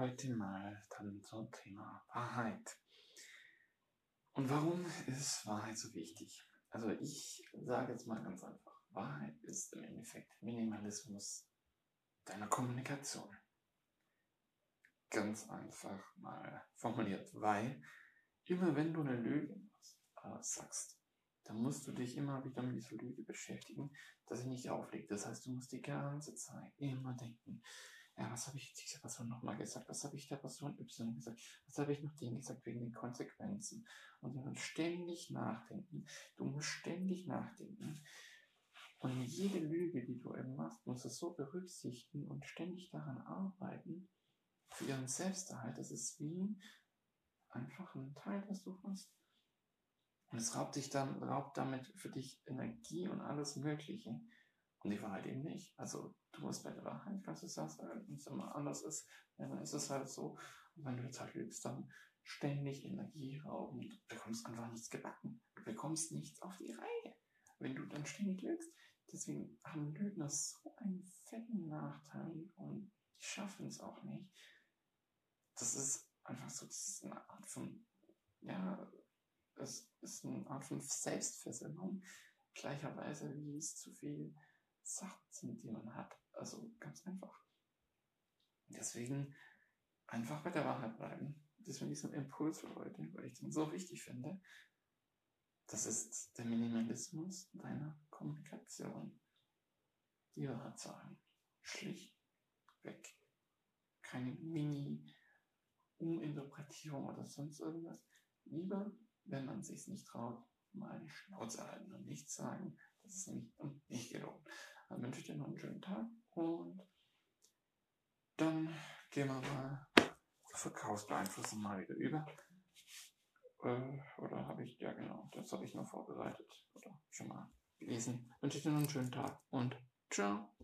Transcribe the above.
heute mal dann zum Thema Wahrheit. Und warum ist Wahrheit so wichtig? Also ich sage jetzt mal ganz einfach, Wahrheit ist im Endeffekt Minimalismus deiner Kommunikation. Ganz einfach mal formuliert, weil immer wenn du eine Lüge äh, sagst, dann musst du dich immer wieder mit dieser Lüge beschäftigen, dass sie nicht auflegt. Das heißt, du musst die ganze Zeit immer denken, ja, was habe ich dieser Person nochmal gesagt? Was habe ich der Person Y gesagt? Was habe ich noch denen gesagt wegen den Konsequenzen? Und dann ständig nachdenken. Du musst ständig nachdenken. Und jede Lüge, die du eben machst, musst du so berücksichtigen und ständig daran arbeiten, für ihren Selbsterhalt. Das ist wie einfach ein Teil, das du hast. Und es raubt dich dann, raubt damit für dich Energie und alles Mögliche. Und die Wahrheit eben nicht. Also du musst bei der Wahrheit, kannst du sagen, wenn es immer anders ist, dann ist es halt so. Und wenn du jetzt halt lügst, dann ständig Energie rauben. Du bekommst einfach nichts gebacken. Du bekommst nichts auf die Reihe, wenn du dann ständig lügst. Deswegen haben Lügner so einen fetten Nachteil und die schaffen es auch nicht. Das ist einfach so, das ist eine Art von, ja, es ist eine Art von Selbstversemmung, gleicherweise wie es zu viel Sachen sind, die man hat. Also ganz einfach. Deswegen einfach bei der Wahrheit bleiben. Deswegen ist ein Impuls für heute, weil ich den so wichtig finde. Das ist der Minimalismus deiner Kommunikation. Die Wahrheit sagen. Schlicht weg. Keine Mini-Uminterpretierung oder sonst irgendwas. Lieber, wenn man sich nicht traut, mal die Schnauze halten und nichts sagen. Das ist nämlich. Dann wünsche dir noch einen schönen Tag und dann gehen wir mal zur Verkaufsbeeinflussung mal wieder über. Äh, oder habe ich, ja genau, das habe ich noch vorbereitet oder schon mal gelesen. Wünsche dir noch einen schönen Tag und ciao.